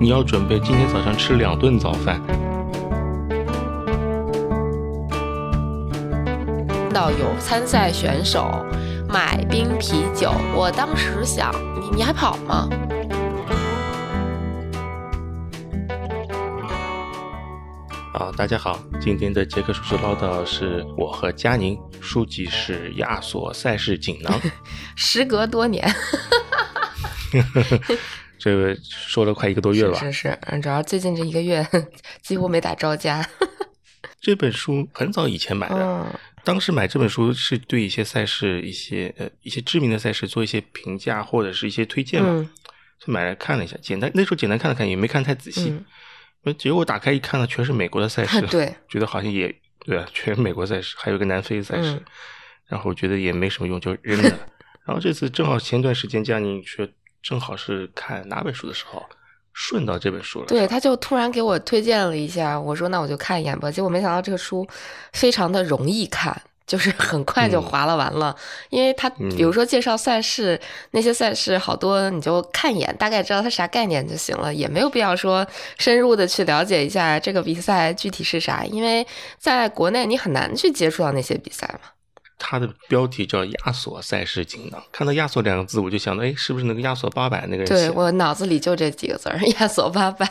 你要准备今天早上吃两顿早饭。到有参赛选手买冰啤酒，我当时想，你你还跑吗？啊，大家好，今天的杰克叔叔唠叨是我和佳宁，书籍是亚索赛事锦囊。时隔多年，这个说了快一个多月了吧？是是，嗯，主要最近这一个月几乎没打着家。这本书很早以前买的，嗯当时买这本书是对一些赛事、一些呃一些知名的赛事做一些评价或者是一些推荐嘛，嗯就买来看了一下，简单那时候简单看了看，也没看太仔细。结果打开一看呢，全是美国的赛事，对，觉得好像也对啊，全是美国赛事，还有一个南非赛事，嗯然后觉得也没什么用，就扔了。然后这次正好前段时间佳宁说，正好是看哪本书的时候，顺到这本书了。对，他就突然给我推荐了一下，我说那我就看一眼吧。结果没想到这个书非常的容易看，就是 很快就嗯划拉完了。因为他比如说介绍赛事，那些赛事好多你就看一眼，大概知道它啥概念就行了，也没有必要说深入的去了解一下这个比赛具体是啥，因为在国内你很难去接触到那些比赛嘛。它的标题叫《亚索赛事锦囊》，看到“亚索”两个字，我就想到，哎，是不是那个亚索八百那个人？对我脑子里就这几个字儿，亚索八百。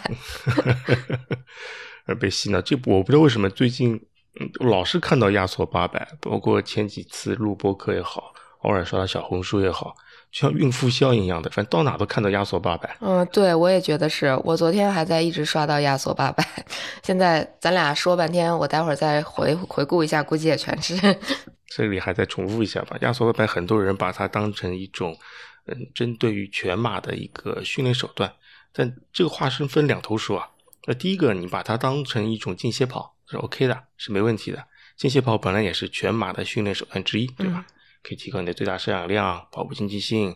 而被洗脑。这我不知道为什么最近嗯老是看到亚索八百，包括前几次录播课也好，偶尔刷到小红书也好，就像孕妇效应一样的，反正到哪都看到亚索八百。嗯，对，我也觉得是。我昨天还在一直刷到亚索八百，现在咱俩说半天，我待会儿再回回顾一下，估计也全是。这里还再重复一下吧，亚索八百很多人把它当成一种嗯针对于全马的一个训练手段，但这个话是分两头说啊。那第一个，你把它当成一种间歇跑是 OK 的，是没问题的。间歇跑本来也是全马的训练手段之一，对吧？可以提高你的最大摄氧量、跑步经济性、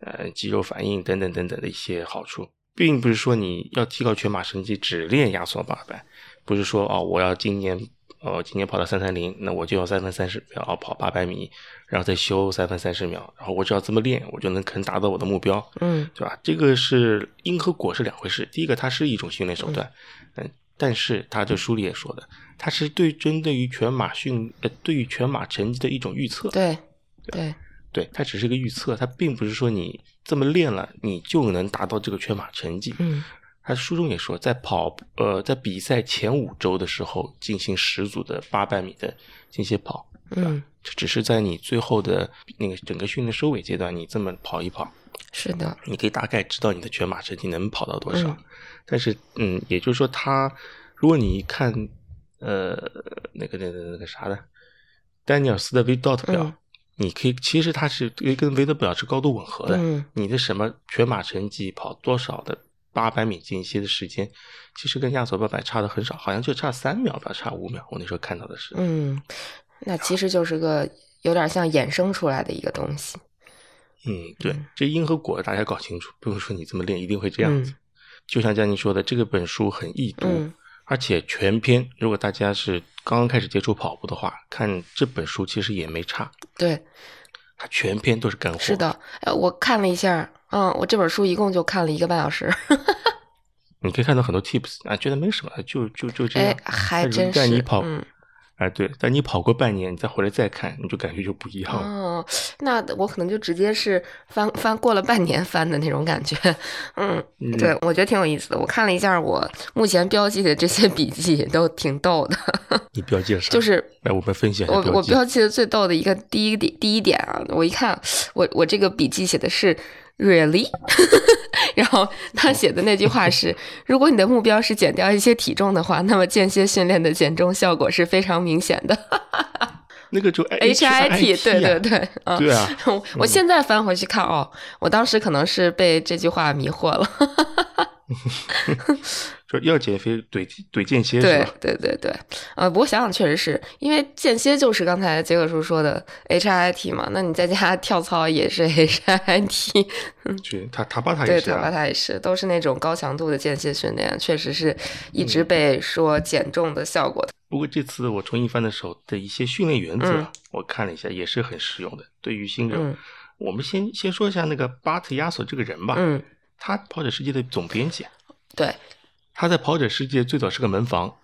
呃肌肉反应等等等等的一些好处，并不是说你要提高全马成绩只练压缩八百，不是说哦我要今年哦今天跑到三三零，那我就要三分三十秒跑八百米，然后再休三分三十秒，然后我只要这么练，我就能可能达到我的目标。嗯对吧？这个是因和果是两回事。第一个，它是一种训练手段，嗯，但是它这书里也说的，它是对针对于全马训呃对于全马成绩的一种预测。对对，对，它只是一个预测，它并不是说你这么练了，你就能达到这个全马成绩。嗯他书中也说，在跑呃在比赛前五周的时候进行十组的八百米的间歇跑，嗯，这只是在你最后的那个整个训练收尾阶段，你这么跑一跑，是的，你可以大概知道你的全马成绩能跑到多少。嗯但是，嗯，也就是说他，如果你看呃那个那个那个啥的丹尼尔斯的 V dot 表，嗯你可以其实它是跟 V 的表是高度吻合的。嗯你的什么全马成绩跑多少的八百米间歇的时间，其实跟亚索八百差的很少，好像就差三秒吧，差五秒。我那时候看到的是，嗯，那其实就是个有点像衍生出来的一个东西。嗯，对，这因和果大家搞清楚，不用说你这么练一定会这样子。嗯就像佳妮说的，这个本书很易读，嗯而且全篇。如果大家是刚刚开始接触跑步的话，看这本书其实也没差，对，它全篇都是干货。是，的，呃，我看了一下，嗯，我这本书一共就看了一个半小时，你可以看到很多 tips 啊，觉得没什么，就就就这样。哎，还真是，但你跑，嗯。哎，对，但你跑过半年，你再回来再看，你就感觉就不一样了。哦，那我可能就直接是翻翻过了半年翻的那种感觉，嗯，嗯对，我觉得挺有意思的。我看了一下我目前标记的这些笔记，都挺逗的。你标记了啥？就是来，我们分析一下我我。标记的最逗的一个第一点第一点啊，我一看我我这个笔记写的是 really，然后他写的那句话是：如果你的目标是减掉一些体重的话，那么间歇训练的减重效果是非常明显的。那个就 H I T，对对对对，嗯对啊，我我现在翻回去看哦，我当时可能是被这句话迷惑了。说要减肥怼怼间歇是对吧？对对对，呃，不过想想确实是因为间歇就是刚才杰克叔说的 H I T 嘛，那你在家 跳操也是 H I T，去塔塔巴塔，也是塔巴啊。塔也是，都是那种高强度的间歇训练，确实是一直被说减重的效果。不过这次我重新翻的时候的一些训练原则，嗯我看了一下，也是很实用的。对于新人，嗯我们先先说一下那个巴特亚索这个人吧。嗯，他跑者世界的总编辑，对，他在跑者世界最早是个门房，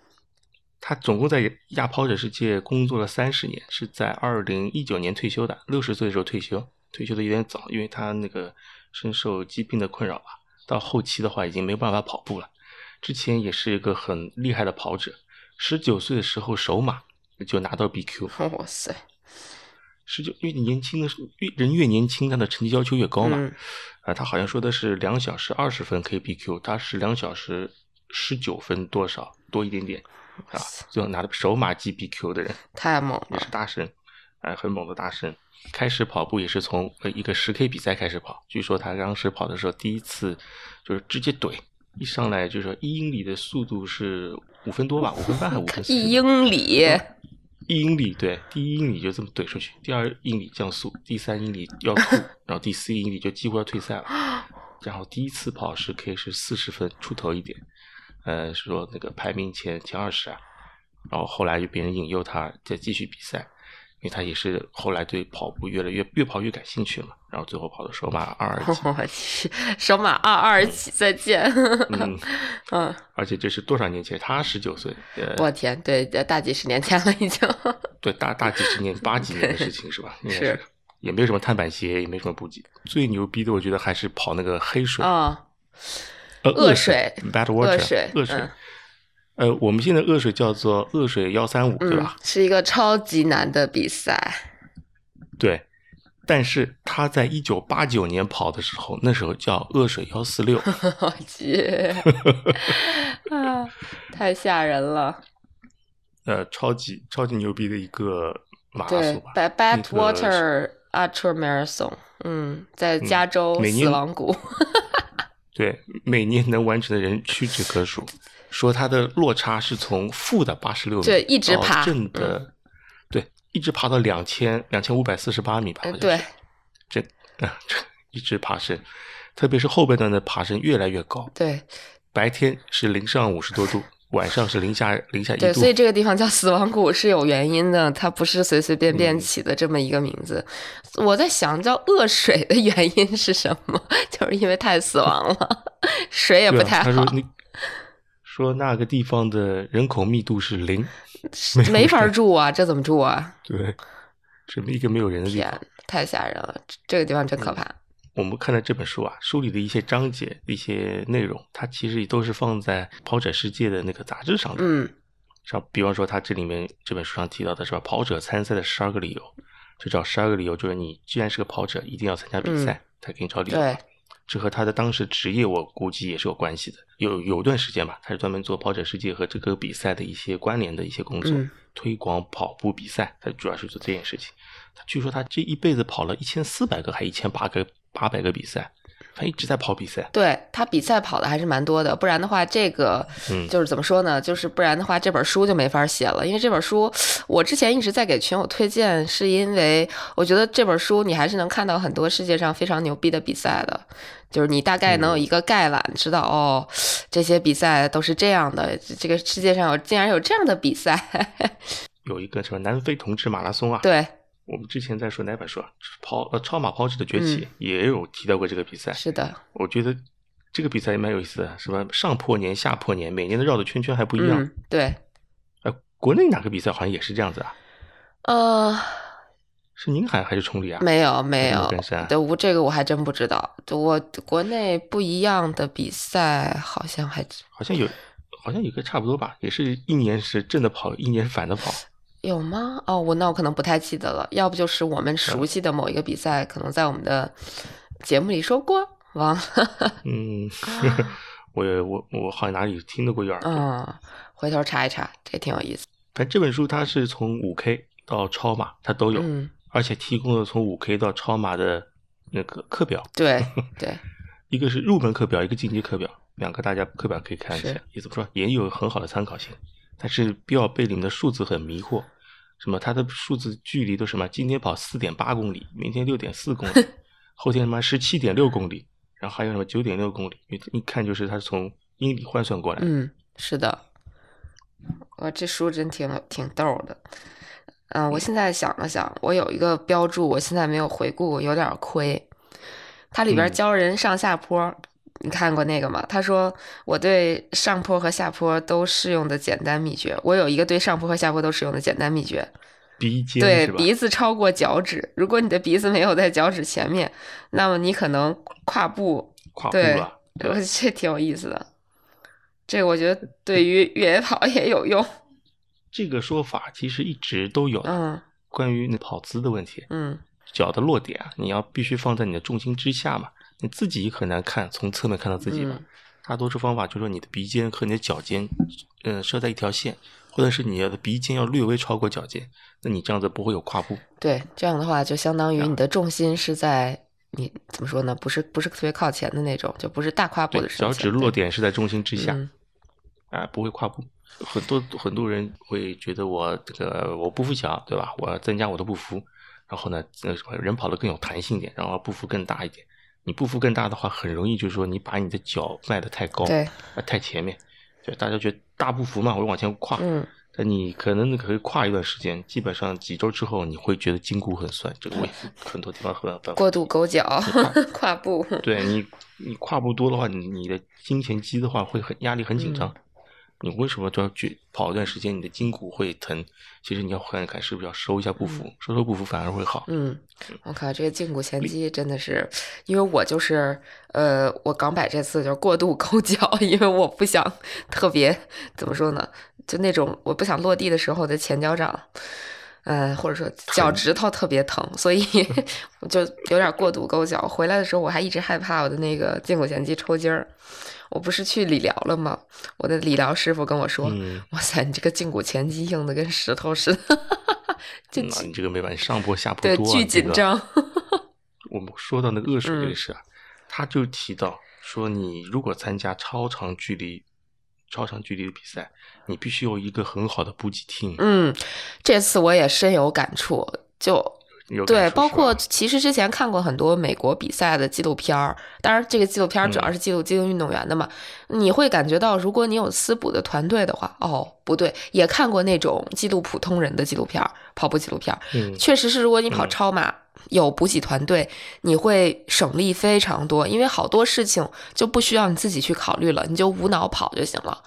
他总共在亚跑者世界工作了三十年，是在二零一九年退休的，六十岁的时候退休，退休的有点早，因为他那个深受疾病的困扰吧，到后期的话已经没有办法跑步了。之前也是一个很厉害的跑者，十九岁的时候首马就拿到 BQ，哇塞！十九，因为年轻的越人越年轻，他的成绩要求越高嘛。嗯啊，他好像说的是两小时二十分可以 BQ，他是两小时十九分多少多一点点啊，最后拿的首马 GBQ 的人 太猛了也是，大神，哎，很猛的大神。开始跑步也是从呃一个十 K 比赛开始跑，据说他当时跑的时候第一次就是直接怼，一上来就说一英里的速度是五分多吧，五分半还五分四？一英里，一英里对，第一英里就这么怼出去，第二英里降速，第三英里要吐，然后第四英里就几乎要退赛了。然后第一次跑十 K 是四十分出头一点，呃，是说那个排名前前二十啊。然后后来就别人引诱他再继续比赛，因为他也是后来对跑步越来越越跑越感兴趣了嘛。然后最后跑的首马二二级，我去，首马二二起，再见。嗯，嗯，而且这是多少年前？他十九岁，呃，我天，对，大几十年前了已经。对，大大几十年、八几年的事情是吧？应该是，也没有什么碳板鞋，也没什么补给。最牛逼的，我觉得还是跑那个黑水，啊，呃，恶水水，bad water，恶水恶水嗯。呃，我们现在恶水叫做恶水幺三五，对嗯吧？，是一个超级难的比赛。对。但是他在一九八九年跑的时候，那时候叫恶水幺四六，我去，啊，太吓人了。呃，超级超级牛逼的一个马拉对松吧。，Bad 那个 Badwater Ultra Marathon，嗯，在加州死亡谷。对，每年能完成的人屈指可数。说他的落差是从负的八十六米，对一直爬正的，对，一直爬到两千两千五百四十八米吧，对这啊，这一直爬升，特别是后半段的爬升越来越高，对白天是零上五十多度，晚上是零下零下一对，度所，以这个地方叫死亡谷是有原因的，它不是随随便便嗯起的这么一个名字。我在想，叫恶水的原因是什么？就是因为太死亡了，水也不太好他说，你说那个地方的人口密度是零，没法住啊，这怎么住啊？对，这么一个没有人的地方。，太吓人了，这这个地方真可怕。我们看的这本书啊，书里的一些章节、一些内容，它其实都是放在《跑者世界》的那个杂志上的。嗯像比方说，它这里面这本书上提到的是吧？跑者参赛的十二个理由，就找十二个理由，就是你既然是个跑者，一定要参加比赛，他给你找理由。嗯对，这和他的当时职业，我估计也是有关系的。有有段时间吧，他是专门做跑者世界和这个比赛的一些关联的一些工作，嗯推广跑步比赛，他主要是做这件事情。他据说他这一辈子跑了一千四百个还一千八个八百个比赛，他一直在跑比赛。对他比赛跑的还是蛮多的，不然的话，这个嗯就是怎么说呢？就是不然的话，这本书就没法写了。因为这本书，我之前一直在给群友推荐，是因为我觉得这本书你还是能看到很多世界上非常牛逼的比赛的，就是你大概能有一个概览，知道哦，这些比赛都是这样的，这个世界上有竟然有这样的比赛，有一个什么南非同志马拉松啊，对，我们之前在说哪本书啊？跑呃超马跑者的崛起、嗯也有提到过这个比赛。是的，我觉得这个比赛也蛮有意思的，什么上坡年、下坡年，每年的绕的圈圈还不一样。嗯，对，呃，国内哪个比赛好像也是这样子啊？呃，是宁海还是崇礼啊？没有没没有对我这个我还真不知道。我国内不一样的比赛，好像还好像有，好像有个差不多吧，也是一年是正的跑，一年是反的跑。有吗？哦，我那我可能不太记得了。要不就是我们熟悉的某一个比赛，可能在我们的节目里说过，忘了。嗯，我也我我好像哪里听得过一耳朵。嗯，回头查一查，这挺有意思。反正这本书它是从五 K 到超马，它都有，嗯，而且提供了从五 K 到超马的那个课表，对对，一个是入门课表，一个进阶课表，两个大家课表可以看一下是。也怎么说，也有很好的参考性。但是不要被里面的数字很迷惑，什么它的数字距离都什么，今天跑四点八公里，明天六点四公里，后天什么十七点六公里，然后还有什么九点六公里，一一看就是它是从英里换算过来的。嗯，是的。我这书真挺挺逗的。嗯，我现在想了想，我有一个标注，我现在没有回顾，有点亏。它里边嗯教人上下坡，你看过那个吗？他说我对上坡和下坡都适用的简单秘诀，我有一个对上坡和下坡都适用的简单秘诀。鼻尖对鼻子超过脚趾，如果你的鼻子没有在脚趾前面，那么你可能跨步。跨步了，这挺有意思的。这个我觉得对于越野跑也有用。这个说法其实一直都有。嗯。关于那跑姿的问题。嗯。脚的落点啊，你要必须放在你的重心之下嘛，你自己很难看，从侧面看到自己嘛。大多数方法就是说，你的鼻尖和你的脚尖，嗯，设在一条线。或者是你的鼻尖要略微超过脚尖，那你这样子不会有跨步。对，这样的话就相当于你的重心是在你怎么说呢？不是不是特别靠前的那种，就不是大跨步的。脚趾落点是在重心之下，啊，不会跨步。很多很多人会觉得我这个我步幅小，对吧？我要增加我的步幅，然后呢，呃，人跑得更有弹性一点，然后步幅更大一点。你步幅更大的话，很容易就是说你把你的脚迈得太高，对，太前面。就大家觉得大步幅嘛，我往前跨，嗯，但你可能可以跨一段时间，基本上几周之后，你会觉得筋骨很酸，这个会很多地方很过度勾脚，跨步，对你，你跨步多的话，你你的胫前肌的话会很压力很紧张。你为什么都要去跑一段时间？你的筋骨会疼，其实你要看看是不是要收一下步幅，收收步幅反而会好。嗯，我靠，这个胫骨前肌真的是，因为我就是呃，我港摆这次就是过度勾脚，因为我不想特别怎么说呢，就那种我不想落地的时候的前脚掌，呃，或者说脚趾头特别疼，所以 我就有点过度勾脚。回来的时候我还一直害怕我的那个胫骨前肌抽筋儿。我不是去理疗了吗？我的理疗师傅跟我说：“哇塞，你这个胫骨前肌硬的跟石头似的。”那你这个没办法，上坡下坡对，巨紧张。我们说到那个恶水也是啊，他就提到说，你如果参加超长距离、超长距离的比赛，你必须有一个很好的补给 team。嗯，这次我也深有感触，就。对，包括其实之前看过很多美国比赛的纪录片儿，当然这个纪录片主要是记录精英运动员的嘛。你会感觉到，如果你有私补的团队的话，哦，不对，也看过那种记录普通人的纪录片儿，跑步纪录片儿，确实是，如果你跑超马有补给团队，你会省力非常多，因为好多事情就不需要你自己去考虑了，你就无脑跑就行了。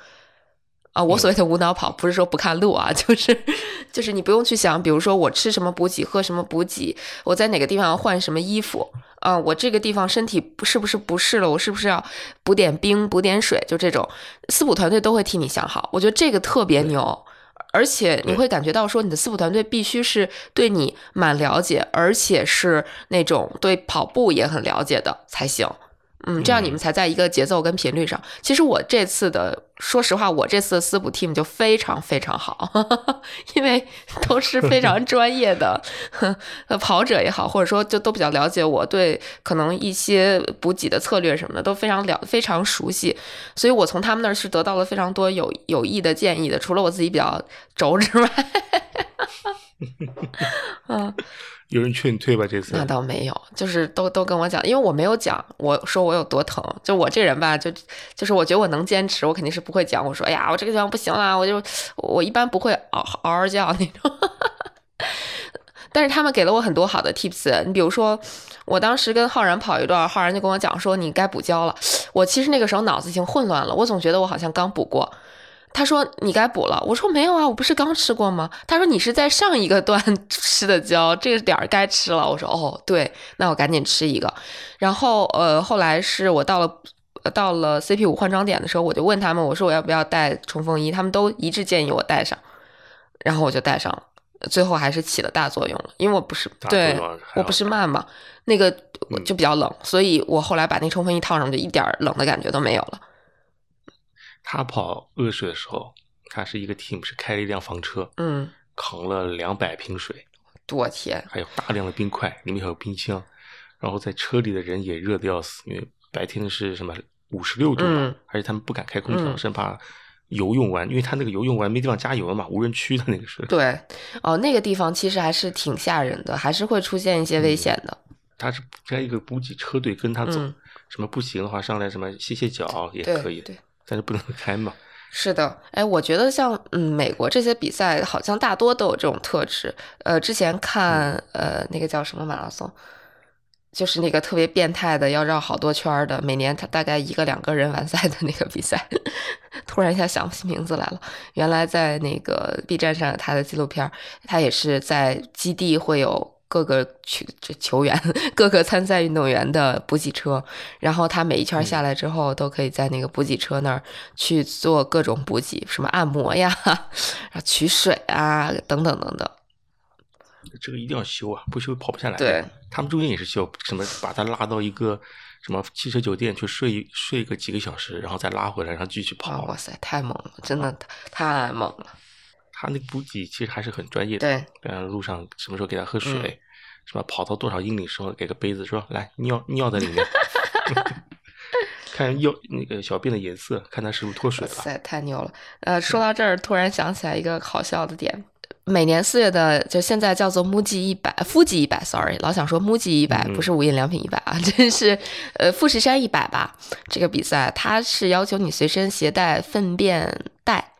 啊，我所谓的无脑跑，不是说不看路啊，就是就是你不用去想，比如说我吃什么补给，喝什么补给，我在哪个地方要换什么衣服啊，我这个地方身体是不是不适了，我是不是要补点冰、补点水，就这种，私补团队都会替你想好。我觉得这个特别牛，而且你会感觉到说，你的私补团队必须是对你蛮了解，而且是那种对跑步也很了解的才行。嗯，这样你们才在一个节奏跟频率上。其实我这次的，说实话，我这次的私补 team 就非常非常好，因为都是非常 专业的跑者也好，或者说就都比较了解我对可能一些补给的策略什么的都非常了非常熟悉，所以我从他们那儿是得到了非常多有有益的建议的。除了我自己比较轴之外，嗯。有人劝你退吧？这次那倒没有，就是都都跟我讲，因为我没有讲，我说我有多疼。就我这人吧，就就是我觉得我能坚持，我肯定是不会讲。我说，哎呀，我这个地方不行了，我就我一般不会嗷嗷嗷叫那种。但是他们给了我很多好的 tips。你比如说，我当时跟浩然跑一段，浩然就跟我讲说，你该补胶了。我其实那个时候脑子已经混乱了，我总觉得我好像刚补过。他说你该补了，我说没有啊，我不是刚吃过吗？他说你是在上一个段 吃的胶，这个点儿该吃了。我说哦，对，那我赶紧吃一个。然后呃，后来是我到了到了 CP 五换装点的时候，我就问他们，我说我要不要带冲锋衣？他们都一致建议我带上，然后我就带上了。最后还是起了大作用了，因为我不是对，我不是慢嘛，那个就比较冷，所以我后来把那冲锋衣套上，就一点冷的感觉都没有了。他跑恶水的时候，他是一个 team，是开了一辆房车，嗯，扛了两百瓶水，我天，还有大量的冰块，里面还有冰箱，然后在车里的人也热的要死，因为白天是什么五十六度嘛，而且他们不敢开空调，生怕油用完，因为他那个油用完没地方加油了嘛，无人区的那个是。对，哦，那个地方其实还是挺吓人的，还是会出现一些危险的。他是开一个补给车队跟他走，什么不行的话上来什么歇歇脚也可以。对。但是不能开嘛？是的，哎，我觉得像嗯，美国这些比赛好像大多都有这种特质。呃，之前看呃那个叫什么马拉松，就是那个特别变态的，要绕好多圈儿的，每年他大概一个两个人完赛的那个比赛。突然一下想不起名字来了。原来在那个 B 站上有他的纪录片儿，他也是在基地会有各个球球员、各个参赛运动员的补给车，然后他每一圈下来之后，都可以在那个补给车那儿去做各种补给，什么按摩呀、然后取水啊，等等等等。这个一定要修啊，不修跑不下来。对，他们中间也是修，什么把他拉到一个什么汽车酒店去睡睡个几个小时，然后再拉回来，然后继续跑。哇塞，太猛了，真的太猛了。他那补给其实还是很专业的。对，路上什么时候给他喝水，嗯什么跑到多少英里时候给个杯子说来尿尿在里面，看尿那个小便的颜色，看他是不是脱水了。太牛了！呃，说到这儿，突然想起来一个好笑的点。每年四月的，就现在叫做 MUJI 一百，富吉一百，sorry，老想说 MUJI 一百，嗯不是无印良品一百啊，真是，呃，富士山一百吧。这个比赛它是要求你随身携带粪便袋，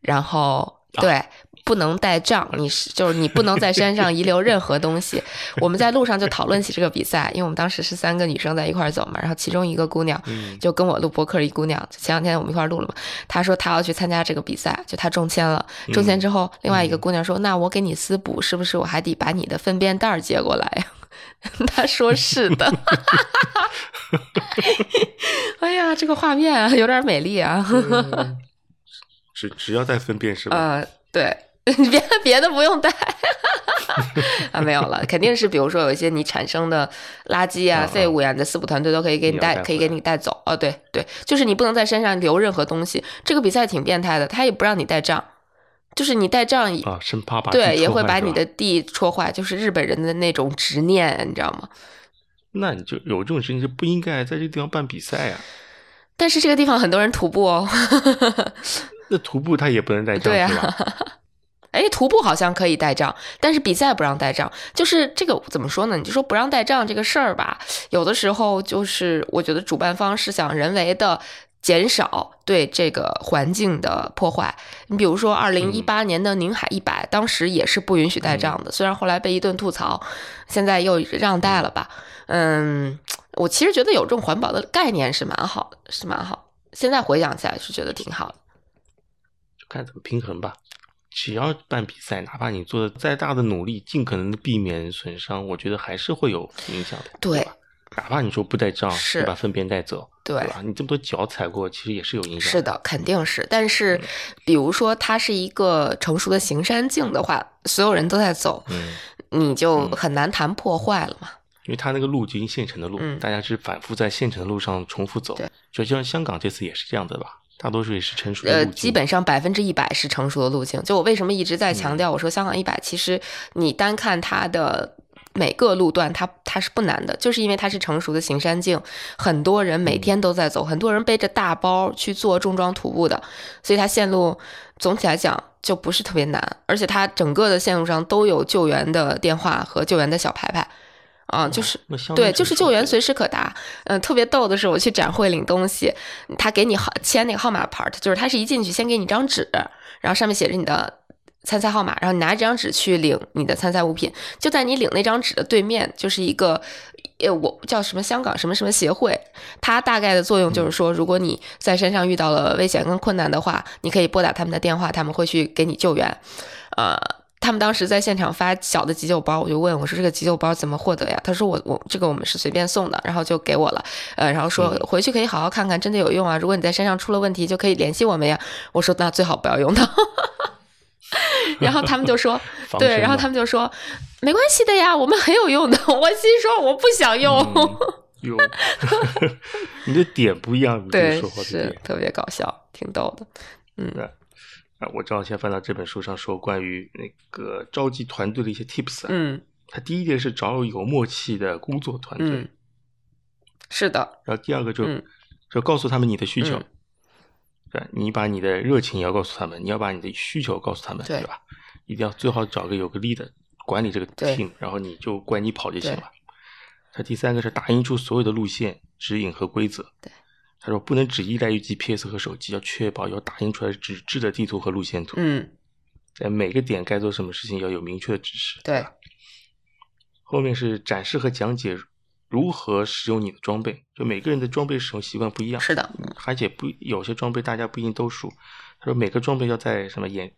然后对。不能带杖，你是就是你不能在山上遗留任何东西。我们在路上就讨论起这个比赛，因为我们当时是三个女生在一块儿走嘛，然后其中一个姑娘嗯就跟我录播客一姑娘，前两天我们一块儿录了嘛。她说她要去参加这个比赛，就她中签了。中签之后，另外一个姑娘说：“那我给你私补，是不是我还得把你的粪便袋儿接过来呀？” 她说：“是的。”哎呀，这个画面啊，有点美丽啊。嗯只只要带粪便是吧？呃，对，别别的不用带 啊，没有了，肯定是比如说有一些你产生的垃圾啊、啊废物呀，你的四补团队都可以给你带，可以给你带走。哦，对对，就是你不能在身上留任何东西。这个比赛挺变态的，他也不让你带账，就是你带账啊，生怕把对也会把你的地戳坏，就是日本人的那种执念，你知道吗？那你就有这种事情就不应该在这个地方办比赛啊。但是这个地方很多人徒步哦，那徒步他也不能带杖对啊是吧？哎，徒步好像可以带杖，但是比赛不让带杖。就是这个怎么说呢？你就说不让带杖这个事儿吧，有的时候就是我觉得主办方是想人为的减少对这个环境的破坏。你比如说，二零一八年的宁海一百、当时也是不允许带杖的，虽然后来被一顿吐槽，现在又让带了吧？嗯，我其实觉得有这种环保的概念是蛮好的，是蛮好。现在回想起来是觉得挺好的。就看怎么平衡吧。只要办比赛，哪怕你做的再大的努力，尽可能的避免损伤，我觉得还是会有影响的，对吧？哪怕你说不带杖，是你把粪便带走，对吧？你这么多脚踩过，其实也是有影响。是，的，肯定是。但是，比如说它是一个成熟的行山径的话，所有人都在走，嗯，你就很难谈破坏了嘛。因为它那个路就现成的路，嗯大家是反复在现成的路上重复走对，就像香港这次也是这样的吧？大多数也是成熟的呃，基本上百分之一百是成熟的路径。就我为什么一直在嗯强调，我说香港一百，其实你单看它的。每个路段它它是不难的，就是因为它是成熟的行山径，很多人每天都在走，很多人背着大包去做重装徒步的，所以它线路总体来讲就不是特别难，而且它整个的线路上都有救援的电话和救援的小牌牌，啊，就是对，就是救援随时可达。嗯、特别逗的是，我去展会领东西，他给你号签那个号码牌，就是他是一进去先给你张纸，然后上面写着你的参赛号码，然后你拿这张纸去领你的参赛物品。就在你领那张纸的对面，就是一个。呃，我叫什么香港什么什么协会，它大概的作用就是说，如果你在山上遇到了危险跟困难的话，你可以拨打他们的电话，他们会去给你救援。呃，他们当时在现场发小的急救包，我就问我说这个急救包怎么获得呀？他说我我这个我们是随便送的，然后就给我了，呃，然后说嗯回去可以好好看看，真的有用啊！如果你在山上出了问题，就可以联系我们呀。我说那最好不要用它。然后他们就说，对，然后他们就说没关系的呀，我们很有用的。我心说我不想用，嗯有，你的点不一样，你对是。特别搞笑，挺逗的。嗯啊，我正好先翻到这本书上说关于那个召集团队的一些 tips 啊。嗯它第一点是找有默契的工作团队，嗯，是的，然后第二个就、嗯就告诉他们你的需求，嗯对，你把你的热情也要告诉他们，你要把你的需求告诉他们，对吧？一定要最好找个有个 leader 管理这个 team，然后你就管你跑就行了。他第三个是打印出所有的路线指引和规则。对，他说不能只依赖于 GPS 和手机，要确保要打印出来纸质的地图和路线图。嗯在每个点该做什么事情要有明确的指示。对后面是展示和讲解如何使用你的装备，就每个人的装备使用习惯不一样。是的，而且不有些装备大家不一定都熟。他说每个装备要在什么演，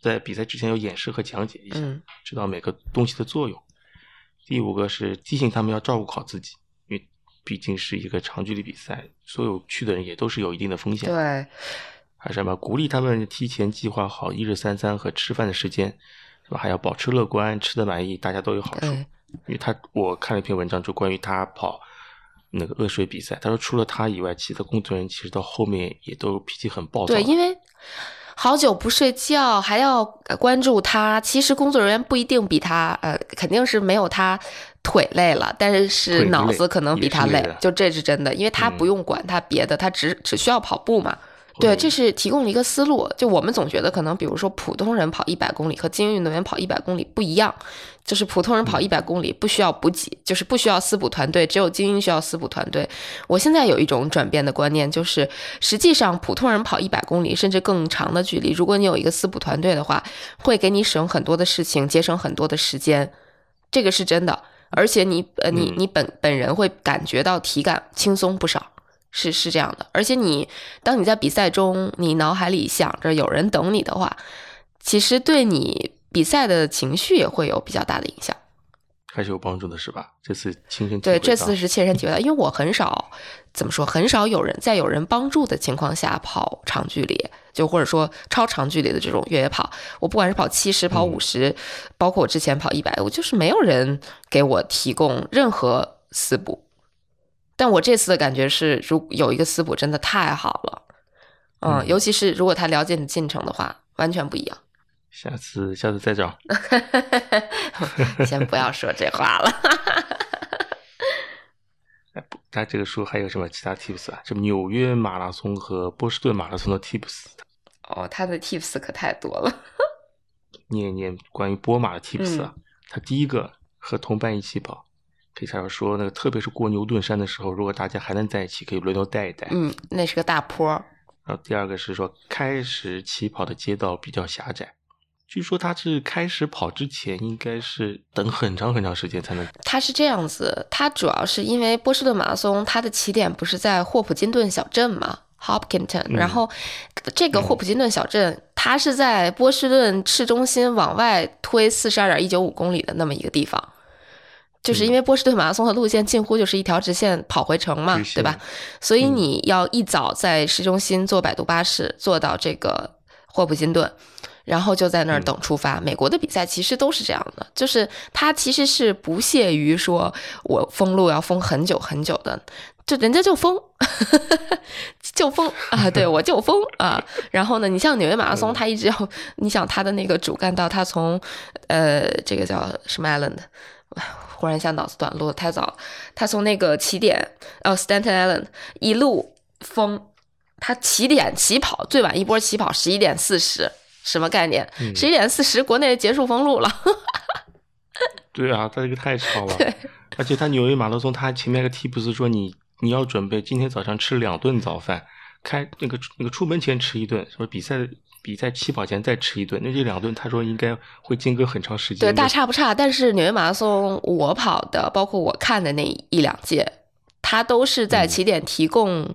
在比赛之前要演示和讲解一下，知道每个东西的作用。第五个是提醒他们要照顾好自己，毕竟是一个长距离比赛，所有去的人也都是有一定的风险。对，还是什么鼓励他们提前计划好一日三餐和吃饭的时间，是吧？还要保持乐观，吃的满意，大家都有好处。因为他我看了一篇文章，就关于他跑那个恶水比赛，他说除了他以外，其他工作人员其实到后面也都脾气很暴躁。对，因为。好久不睡觉，还要关注他。其实工作人员不一定比他，呃，肯定是没有他腿累了，但是脑子可能比他累。就这是真的，因为他不用管他别的，他只只需要跑步嘛。对，这是提供了一个思路。就我们总觉得可能，比如说普通人跑一百公里和精英运动员跑一百公里不一样。就是普通人跑一百公里不需要补给，就是不需要私补团队，只有精英需要私补团队。我现在有一种转变的观念，就是实际上普通人跑一百公里甚至更长的距离，如果你有一个私补团队的话，会给你省很多的事情，节省很多的时间，这个是真的。而且你呃你你本本人会感觉到体感轻松不少，是是这样的。而且你当你在比赛中，你脑海里想着有人等你的话，其实对你。比赛的情绪也会有比较大的影响，还是有帮助的，是吧？这次亲身对，这次是切身体会到，因为我很少怎么说，很少有人在有人帮助的情况下跑长距离，就或者说超长距离的这种越野跑。我不管是跑七十、跑五十，包括我之前跑一百，我就是没有人给我提供任何私补。但我这次的感觉是，如有一个私补真的太好了，嗯，尤其是如果他了解你进程的话，完全不一样。下次，下次再找。先不要说这话了。他这个书还有什么其他 tips 啊？就纽约马拉松和波士顿马拉松的 tips。哦，他的 tips 可太多了。念一念关于波马的 tips 啊。他第一个和同伴一起跑，可以他要说那个，特别是过牛顿山的时候，如果大家还能在一起，可以轮流带一带。嗯，那是个大坡。然后第二个是说，开始起跑的街道比较狭窄。据说他是开始跑之前，应该是等很长很长时间才能。他是这样子，他主要是因为波士顿马拉松，它的起点不是在霍普金顿小镇嘛，Hopkinton。然后这个霍普金顿小镇，它是在波士顿市中心往外推四十二点一九五公里的那么一个地方，就是因为波士顿马拉松的路线近乎就是一条直线跑回城嘛，对吧？所以你要一早在市中心坐摆渡巴士坐到这个霍普金顿。然后就在那儿等出发。美国的比赛其实都是这样的，就是他其实是不屑于说我封路要封很久很久的，就人家就封，就封啊，对我就封啊。然后呢，你像纽约马拉松，他一直要，你想他的那个主干道，他从呃这个叫什么 Island，忽然一下脑子短路，太早，他从那个起点呃 Stanton Island 一路封，他起点起跑最晚一波起跑十一点四十。什么概念？十一点四十，国内结束封路了。对啊，他这个太超了。而且他纽约马拉松，他前面个 T 不是说你你要准备今天早上吃两顿早饭，开那个那个出门前吃一顿，什么比赛比赛起跑前再吃一顿，那这两顿他说应该会间隔很长时间。对，大差不差。但是纽约马拉松我跑的，包括我看的那一两届，他都是在起点提供。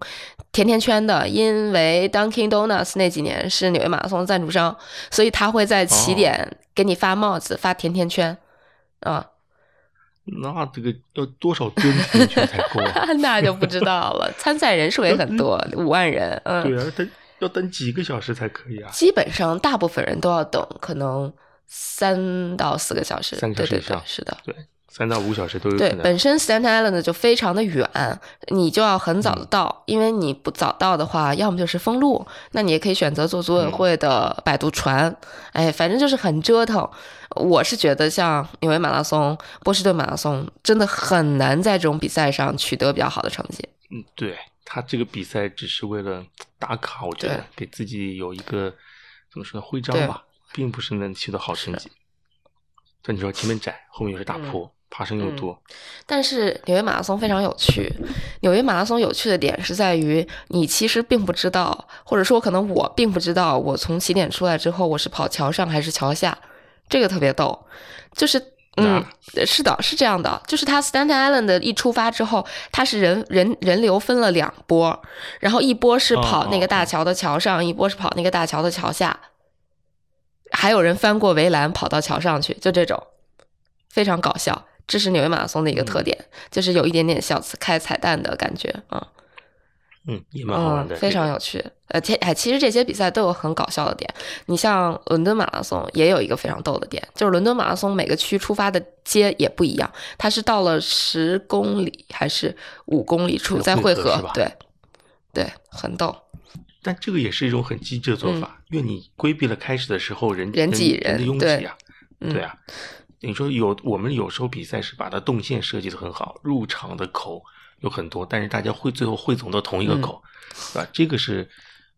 甜甜圈的，因为 Dunkin' Donuts 那几年是纽约马拉松赞助商，所以他会在起点给你发帽子、发甜甜圈，啊。那这个要多少吨甜甜圈才够啊？那就不知道了。参赛人数也很多，五万人。嗯，对啊，等要等几个小时才可以啊？基本上大部分人都要等，可能三到四个小时。三个小时以上，是的。对。三到五小时都有。对，本身 Staten Island 就非常的远，你就要很早的到，因为你不早到的话，要么就是封路，那你也可以选择坐组委会的摆渡船，哎，反正就是很折腾。我是觉得像纽约马拉松、波士顿马拉松，真的很难在这种比赛上取得比较好的成绩。嗯，对他这个比赛只是为了打卡，我觉得给自己有一个怎么说呢徽章吧，并不是能取得好成绩。但你说前面窄，后面又是大坡。爬升又多，但是纽约马拉松非常有趣。纽约马拉松有趣的点是在于，你其实并不知道，或者说可能我并不知道，我从起点出来之后，我是跑桥上还是桥下，这个特别逗。就是，嗯，是的，是这样的，就是他 Stanton Island 一出发之后，他是人人人流分了两波，然后一波是跑那个大桥的桥上，一波是跑那个大桥的桥下，还有人翻过围栏跑到桥上去，就这种，非常搞笑。这是纽约马拉松的一个特点，就是有一点点小开彩蛋的感觉啊。嗯，也蛮好玩的，非常有趣。呃，其哎，其实这些比赛都有很搞笑的点。你像伦敦马拉松也有一个非常逗的点，就是伦敦马拉松每个区出发的街也不一样，它是到了十公里还是五公里处再汇合，对，对，很逗。但这个也是一种很机智的做法，因为你规避了开始的时候人人挤人的拥挤啊，对啊。你说有我们有时候比赛是把它动线设计的很好，入场的口有很多，但是大家会最后汇总到同一个口，是吧？这个是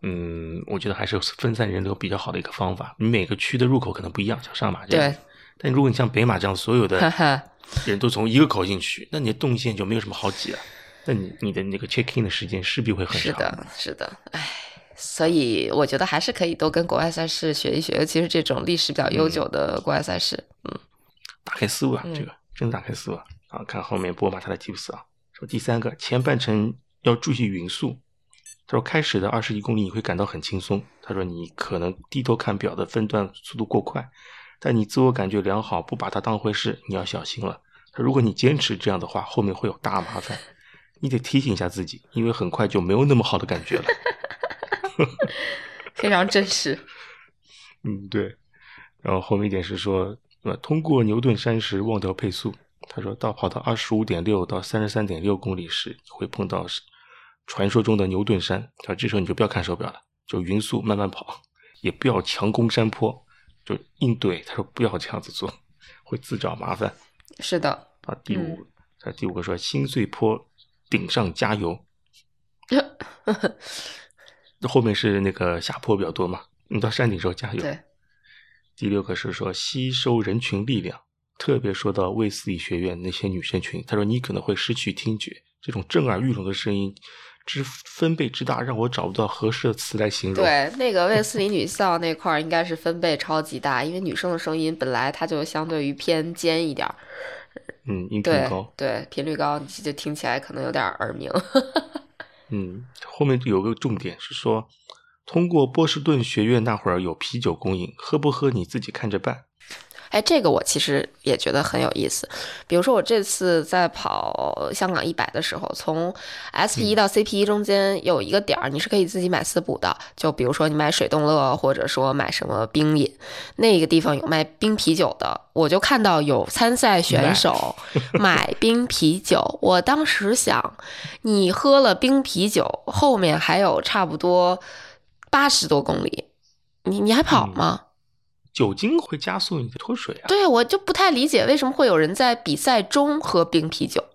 嗯，我觉得还是分散人流比较好的一个方法。你每个区的入口可能不一样，像上马这样，但如果你像北马这样，所有的人都从一个口进去，那你的动线就没有什么好挤了。那你你的那个 check in 的时间势必会很长。是的，是的，唉，所以我觉得还是可以多跟国外赛事学一学，尤其是这种历史比较悠久的国外赛事，嗯。打开思路啊，这个真打开思路啊！看后面波马他的 tips 啊，说第三个前半程要注意匀速。他说开始的二十一公里你会感到很轻松。他说你可能低头看表的分段速度过快，但你自我感觉良好，不把它当回事，你要小心了。他如果你坚持这样的话，后面会有大麻烦。你得提醒一下自己，因为很快就没有那么好的感觉了。非常真实。嗯，对。然后后面一点是说。那么通过牛顿山时忘掉配速，他说到跑到二十五点六到三十三点六公里时会碰到传说中的牛顿山，他说这时候你就不要看手表了，就匀速慢慢跑，也不要强攻山坡，就硬怼。他说不要这样子做，会自找麻烦。是的。啊，第五，他第五个说新碎坡顶上加油。那后面是那个下坡比较多嘛，你到山顶时候加油。对。第六个是说吸收人群力量，特别说到卫斯理学院那些女生群，他说你可能会失去听觉，这种震耳欲聋的声音之分贝之大，让我找不到合适的词来形容。对，那个卫斯理女校那块儿应该是分贝超级大，因为女生的声音本来它就相对于偏尖一点儿，嗯，音频高，对，频率高，就听起来可能有点耳鸣。嗯，后面有个重点是说。通过波士顿学院那会儿有啤酒供应，喝不喝你自己看着办。哎，这个我其实也觉得很有意思。比如说，我这次在跑香港一百的时候，从 S P 一到 C P 一中间有一个点儿，你是可以自己买私补的。就比如说你买水冻乐，或者说买什么冰饮，那个地方有卖冰啤酒的。我就看到有参赛选手 买冰啤酒，我当时想，你喝了冰啤酒，后面还有差不多。八十多公里，你你还跑吗？酒精会加速你的脱水啊！对，我就不太理解为什么会有人在比赛中喝冰啤酒。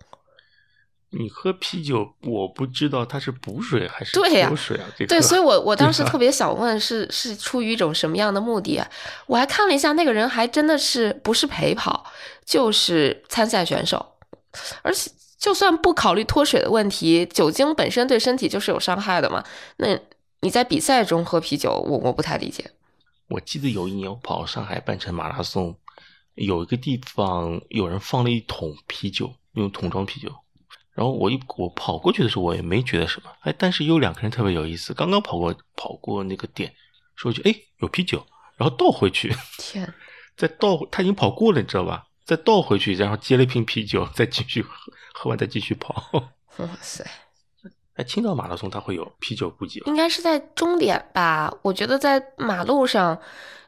你喝啤酒，我不知道它是补水还是脱水啊？对，所以我我当时特别想问，是是出于一种什么样的目的？我还看了一下，那个人还真的是不是陪跑，就是参赛选手，而且就算不考虑脱水的问题，酒精本身对身体就是有伤害的嘛？那。你在比赛中喝啤酒，我我不太理解。我记得有一年我跑上海半程马拉松，有一个地方有人放了一桶啤酒，用桶装啤酒。然后我一我跑过去的时候，我也没觉得什么。哎，但是有两个人特别有意思，刚刚跑过跑过那个点，说句哎有啤酒，然后倒回去，天，再倒他已经跑过了，你知道吧？再倒回去，然后接了一瓶啤酒，再继续喝，喝完再继续跑。哇塞！哎，青岛马拉松它会有啤酒补给应该是在终点吧？我觉得在马路上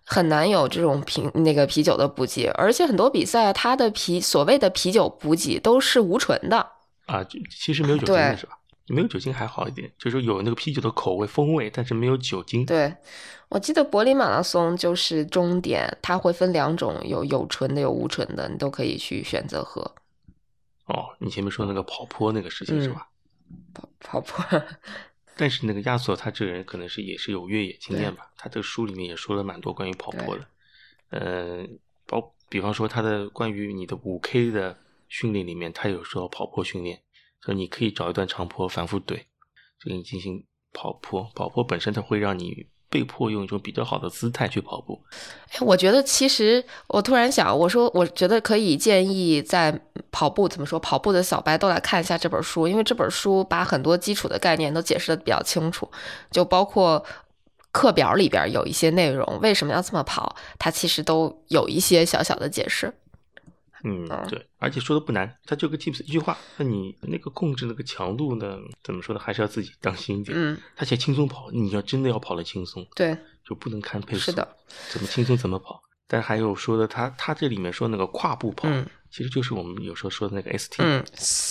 很难有这种啤那个啤酒的补给，而且很多比赛它的啤所谓的啤酒补给都是无醇的啊，就其实没有酒精的是吧？没有酒精还好一点，就是有那个啤酒的口味风味，但是没有酒精。对，我记得柏林马拉松就是终点，它会分两种，有有醇的，有无醇的，你都可以去选择喝。哦，你前面说那个跑坡那个事情是吧？跑跑步，但是那个亚索他这个人可能是也是有越野经验吧，他这个书里面也说了蛮多关于跑坡的，嗯，包比方说他的关于你的五 K 的训练里面，他有说跑坡训练，所以你可以找一段长坡反复怼，就给你进行跑坡，跑坡本身它会让你被迫用一种比较好的姿态去跑步。哎，我觉得其实我突然想，我说我觉得可以建议在跑步怎么说跑步的小白都来看一下这本书，因为这本书把很多基础的概念都解释的比较清楚，就包括课表里边有一些内容，为什么要这么跑，它其实都有一些小小的解释。嗯，对，而且说的不难，它就个 tips 一句话。那你那个控制那个强度呢？怎么说呢？还是要自己当心一点。嗯，他写轻松跑，你要真的要跑的轻松，对，就不能看配速。是的，怎么轻松怎么跑。但还有说的，他他这里面说那个跨步跑，其实就是我们有时候说的那个 ST，嗯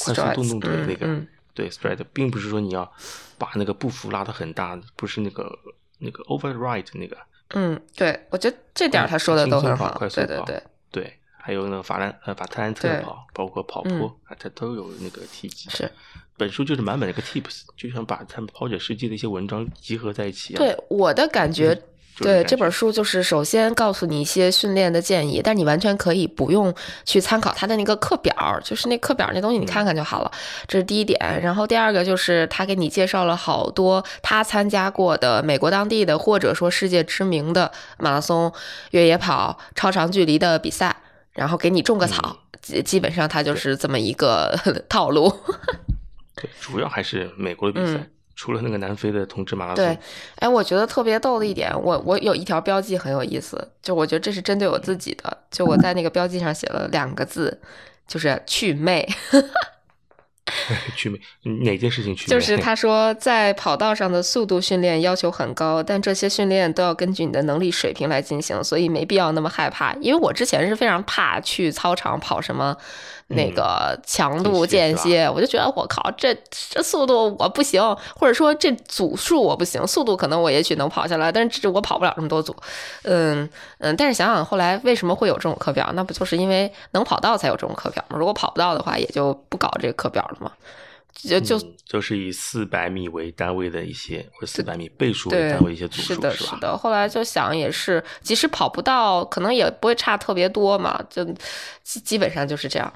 快速动动腿那个，对，spread，并不是说你要把那个步幅拉的很大，不是那个那个 override 那个。嗯，对，我觉得这点他说的都很好，对对对对。还有那个法兰呃法特兰特跑，包括跑坡啊，它都有那个提及。是，本书就是满满的一个 tips，就想把他们跑者世界的一些文章集合在一起。对我的感觉。对这本书，就是首先告诉你一些训练的建议，但你完全可以不用去参考他的那个课表，就是那课表那东西你看看就好了。这是第一点。然后第二个就是他给你介绍了好多他参加过的美国当地的或者说世界知名的马拉松、越野跑、超长距离的比赛，然后给你种个草。基基本上他就是这么一个 套路。对，主要还是美国的比赛。除了那个南非的同志马拉松，对，哎，我觉得特别逗的一点，我我有一条标记很有意思，就我觉得这是针对我自己的，就我在那个标记上写了两个字，就是去魅。去魅哪件事情去？就是他说，在跑道上的速度训练要求很高，但这些训练都要根据你的能力水平来进行，所以没必要那么害怕。因为我之前是非常怕去操场跑什么那个强度间歇，我就觉得我靠，这这速度我不行，或者说这组数我不行，速度可能我也许能跑下来，但是这我跑不了这么多组。嗯嗯，但是想想后来为什么会有这种课表，那不就是因为能跑到才有这种课表吗？如果跑不到的话，也就不搞这个课表了嘛。就就就是以四百米为单位的一些，或四百米倍数为单位一些组数，是的，是的。后来就想也是，即使跑不到，可能也不会差特别多嘛，就基基本上就是这样，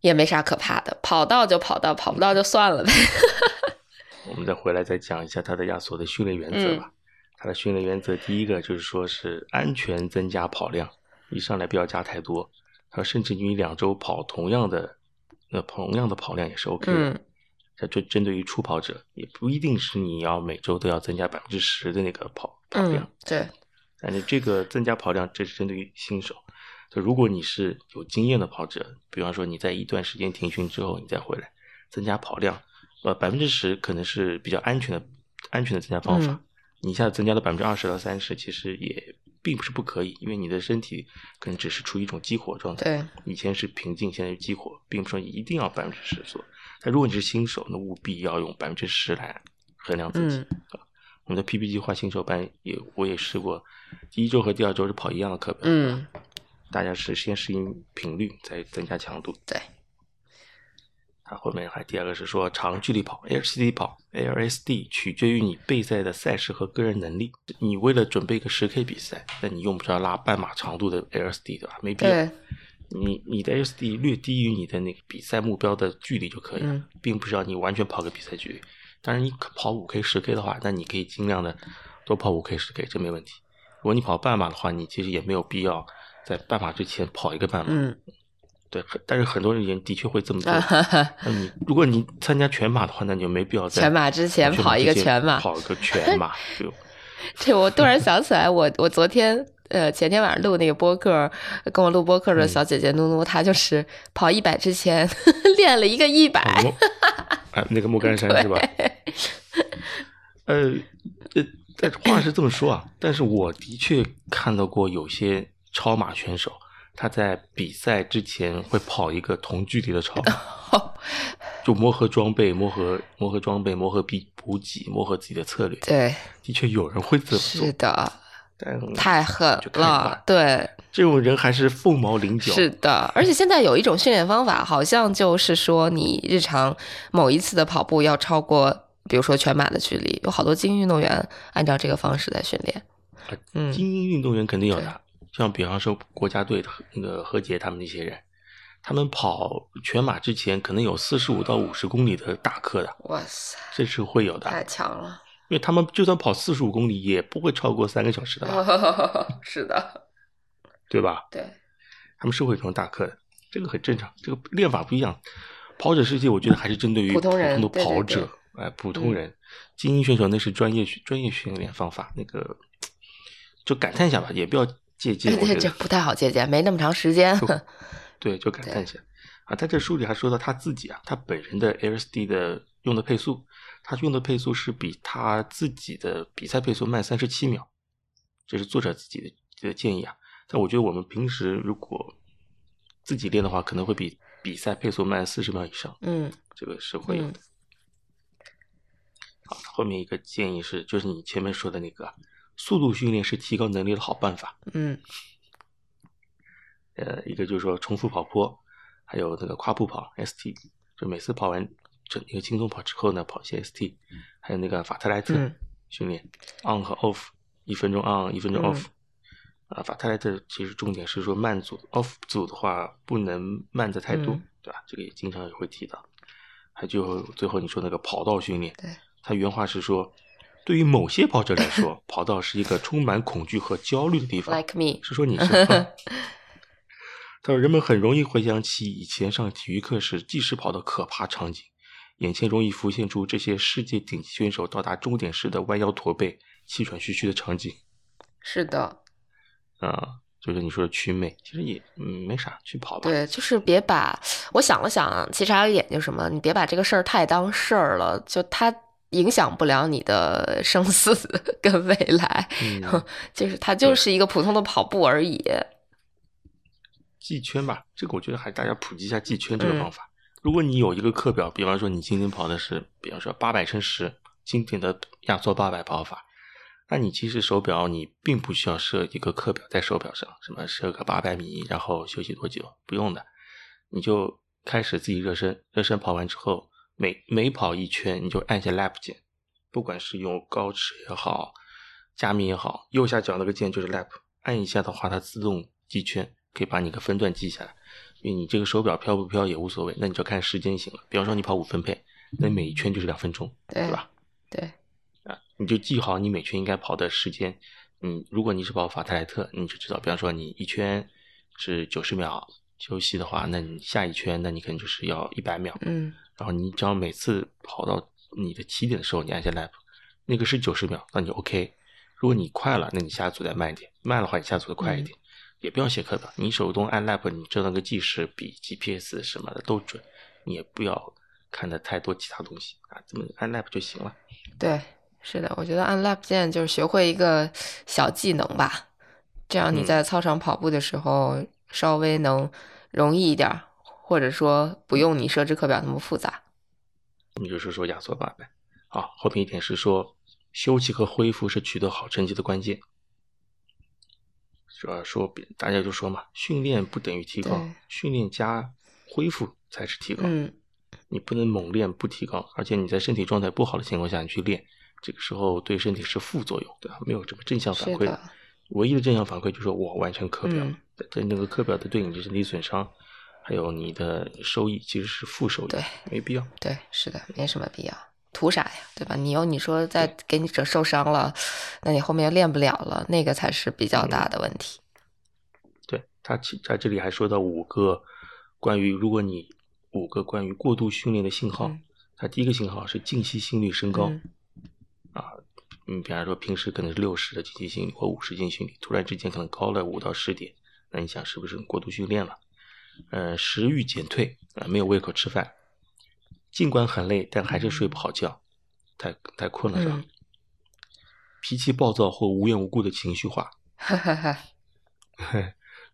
也没啥可怕的。跑到就跑到，跑不到就算了呗。我们再回来再讲一下他的亚索的训练原则吧。他的训练原则第一个就是说是安全增加跑量，一上来不要加太多。他甚至你两周跑同样的。那同样的跑量也是 OK 的，它就针对于初跑者，也不一定是你要每周都要增加百分之十的那个跑跑量。对，但是这个增加跑量，这是针对于新手。就如果你是有经验的跑者，比方说你在一段时间停训之后，你再回来增加跑量，呃，百分之十可能是比较安全的、安全的增加方法。你一下子增加到百分之二十到三十，其实也。并不是不可以，因为你的身体可能只是处于一种激活状态。对，以前是平静，现在是激活，并不是说一定要百分之十做。但如果你是新手，那务必要用百分之十来衡量自己。啊，我们的 PP 计划新手班也我也试过，第一周和第二周是跑一样的课表。嗯，大家是先适应频率，再增加强度。对。它后面还第二个是说长距离跑，LCD 跑，LSD 取决于你备赛的赛事和个人能力。你为了准备一个十 K 比赛，那你用不着拉半马长度的 LSD 对吧？没必要。你你的 LSD 略低于你的那个比赛目标的距离就可以了，并不是要你完全跑个比赛距离。当然，你跑五 K、十 K 的话，那你可以尽量的多跑五 K、十 K，这没问题。如果你跑半马的话，你其实也没有必要在半马之前跑一个半马。对，但是很多人也的确会这么做。那你如果你参加全马的话，那你就没必要在全马之前跑一个全马，跑一个全马。就这，我突然想起来，我我昨天呃前天晚上录那个播客，跟我录播客的小姐姐努努，她就是跑一百之前 练了一个一百。啊，那个莫干山是吧？呃，这话是这么说啊，但是我的确看到过有些超马选手。他在比赛之前会跑一个同距离的超，就磨合装备、磨合磨合装备、磨合补补给、磨合自己的策略。对，的确有人会这么做。是的，但太狠了。对，这种人还是凤毛麟角。是的，而且现在有一种训练方法，好像就是说你日常某一次的跑步要超过，比如说全马的距离，有好多精英运动员按照这个方式在训练。嗯，精英运动员肯定有的。像比方说国家队的那个何洁他们那些人，他们跑全马之前可能有四十五到五十公里的大课的，哇塞，这是会有的，太强了。因为他们就算跑四十五公里，也不会超过三个小时的吧？是的，对吧？对，他们是会这种大课的，这个很正常。这个练法不一样。跑者世界，我觉得还是针对于普通的跑者，哎，普通人，精英选手那是专业专业训练方法，那个就感叹一下吧，也不要借 鉴。这这不太好借鉴，没那么长时间。对，就感叹一下啊。在这书里还说到他自己啊，他本人的 LSD 的用的配速，他用的配速是比他自己的比赛配速慢三十七秒，这是作者自己的的建议啊。但我觉得我们平时如果自己练的话，可能会比。比赛配速慢四十秒以上，嗯，这个是会有的。好，后面一个建议是，就是你前面说的那个速度训练是提高能力的好办法。嗯，呃，一个就是说重复跑坡，还有那个跨步跑 ST，就每次跑完整一个轻松跑之后呢，跑一些 ST，还有那个法特莱特训练，on 和 off，一分钟 on，一分钟 off。啊，法特莱特其实重点是说慢组，off 组的话不能慢的太多，对吧？这个也经常也会提到。还就最后你说那个跑道训练，对，他原话是说，对于某些跑者来说，跑道是一个充满恐惧和焦虑的地方。Like me，是说你是。他说人们很容易回想起以前上体育课时计时跑的可怕场景，眼前容易浮现出这些世界顶级选手到达终点时的弯腰驼背、气喘吁吁的场景。是的。啊，就是你说的取美，其实也嗯没啥，去跑吧。对，就是别把我想了想，其实还有一点就是什么，你别把这个事儿太当事儿了，就它影响不了你的生死 跟未来，就是它就是一个普通的跑步而已。记圈吧，这个我觉得还大家普及一下记圈这个方法。如果你有一个课表，比方说你今天跑的是，比方说八百乘十，经典的压缩八百跑法。那你其实手表你并不需要设一个课表在手表上，什么设个八百米，然后休息多久？不用的，你就开始自己热身，热身跑完之后，每每跑一圈你就按下 lap 键，不管是用高尺也好，加密也好，右下角那个键就是 lap，按一下的话它自动记圈，可以把你个分段记下来。因为你这个手表飘不飘也无所谓，那你就看时间就行了。比方说你跑五分配，那每一圈就是两分钟，对吧？对。啊你就记好你每圈应该跑的时间，嗯，如果你是跑法特莱特，你就知道，比方说你一圈是九十秒休息的话，那你下一圈，那你可能就是要一百秒，嗯，然后你只要每次跑到你的起点的时候，你按下 lap，那个是九十秒，那你 OK。如果你快了，那你下组再慢一点，慢的话你下组的快一点，也不要写课表，你手动按 lap，你知道那个计时比 GPS 什么的都准，你也不要看的太多其他东西啊，这么按 lap 就行了。对。是的，我觉得按 lap 键就是学会一个小技能吧，这样你在操场跑步的时候稍微能容易一点，或者说不用你设置课表那么复杂。你就是说压缩八百。好，后面一点是说休息和恢复是取得好成绩的关键。主要说大家就说嘛，训练不等于提高，训练加恢复才是提高。嗯，你不能猛练不提高，而且你在身体状态不好的情况下你去练。这个时候对身体是副作用，对吧？没有什么正向反馈，唯一的正向反馈就是我完成课表，但那个课表的对你的身体损伤，还有你的收益其实是负收益，对，没必要。对，是的，没什么必要，图啥呀？对吧？你有你说再给你整受伤了，那你后面又练不了了，那个才是比较大的问题。对他在这里还说到五个关于如果你五个关于过度训练的信号，他第一个信号是静息心率升高。啊，嗯，比方说平时可能是六十的静息心率或五十静息心率，突然之间可能高了五到十点，那你想是不是过度训练了？呃，食欲减退啊，没有胃口吃饭，尽管很累，但还是睡不好觉，太太困了是吧？脾气暴躁或无缘无故的情绪化，哈哈哈。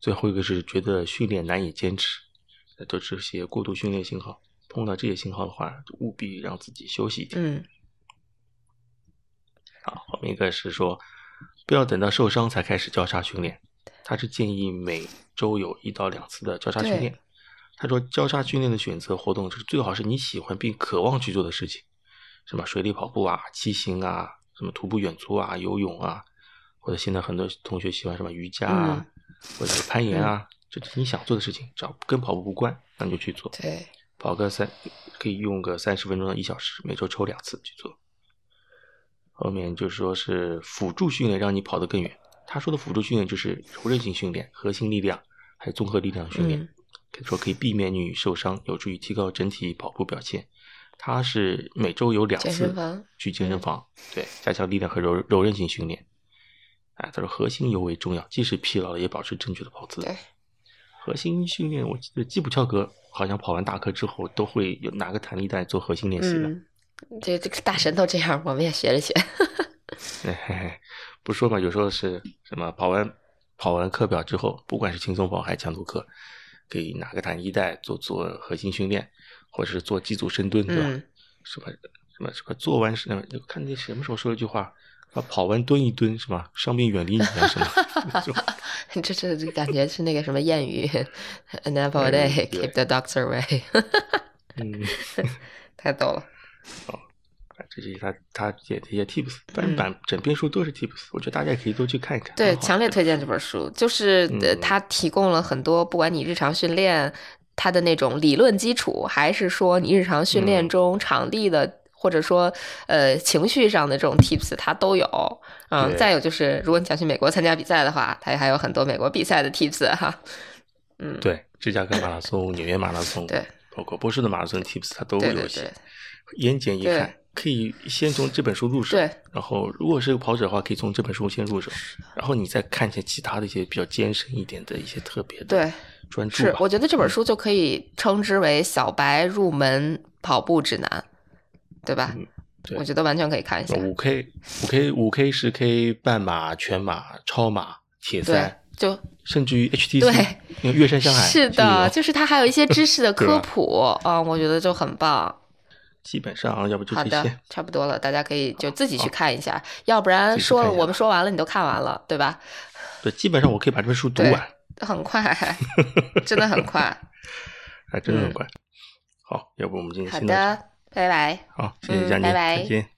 最后一个是觉得训练难以坚持，都是些过度训练信号。碰到这些信号的话，务必让自己休息一点。嗯。好，后面一个是说，不要等到受伤才开始交叉训练。他是建议每周有一到两次的交叉训练。他说，交叉训练的选择活动是最好是你喜欢并渴望去做的事情，什么水里跑步啊、骑行啊、什么徒步远足啊、游泳啊，或者现在很多同学喜欢什么瑜伽啊，或者是攀岩啊，这是你想做的事情，只要跟跑步无关，那你就去做。对，跑个三可以用个三十分钟到一小时，每周抽两次去做。后面就说是辅助训练让你跑得更远。他说的辅助训练就是柔韧性训练、核心力量还有综合力量训练，可以说可以避免你受伤，有助于提高整体跑步表现。他是每周有两次去健身房，对，加强力量和柔柔韧性训练。哎，他说核心尤为重要，即使疲劳了也保持正确的跑姿。对，核心训练，我记得基普乔格好像跑完大课之后都会有拿个弹力带做核心练习的。这这个大神都这样，我们也学了学。不说嘛，有时候是什么跑完跑完课表之后，不管是轻松跑还是强度课，可以拿个弹力带做做核心训练，或者是做几组深蹲，对吧？什么什么什么做完是看那什么时候说一句话，把跑完蹲一蹲是吧？伤病远离你啊什么？这这这感觉是那个什么谚语，Never a day keep the doctor away。嗯，太逗了。哦，这是他他写的一些 tips，反正整篇书都是 tips，我觉得大家也可以多去看一看。对，强烈推荐这本书，就是他提供了很多，不管你日常训练他的那种理论基础，还是说你日常训练中场地的，或者说呃情绪上的这种 tips，他都有。嗯，再有就是，如果你想去美国参加比赛的话，他还有很多美国比赛的 tips 哈。嗯，对，芝加哥马拉松、纽约马拉松，对，包括波士顿马拉松 tips，它都有写。言简意赅，可以先从这本书入手。对，然后如果是个跑者的话，可以从这本书先入手，然后你再看一些其他的一些比较艰深一点的一些特别的对专注。是，我觉得这本书就可以称之为小白入门跑步指南，对吧？嗯，我觉得完全可以看一下。五 K、五 K、五 K、十 K、半马、全马、超马、铁三，就甚至于 HTC，对，岳山向海。是的，就是它还有一些知识的科普啊，我觉得就很棒。基本上，要不就这些，差不多了。大家可以就自己去看一下，要不然说我们说完了，你都看完了，对吧？对，基本上我可以把这本书读完，很快，真的很快，还真的很快。好，要不我们今天好的，拜拜。好，谢谢佳妮，拜拜，再见。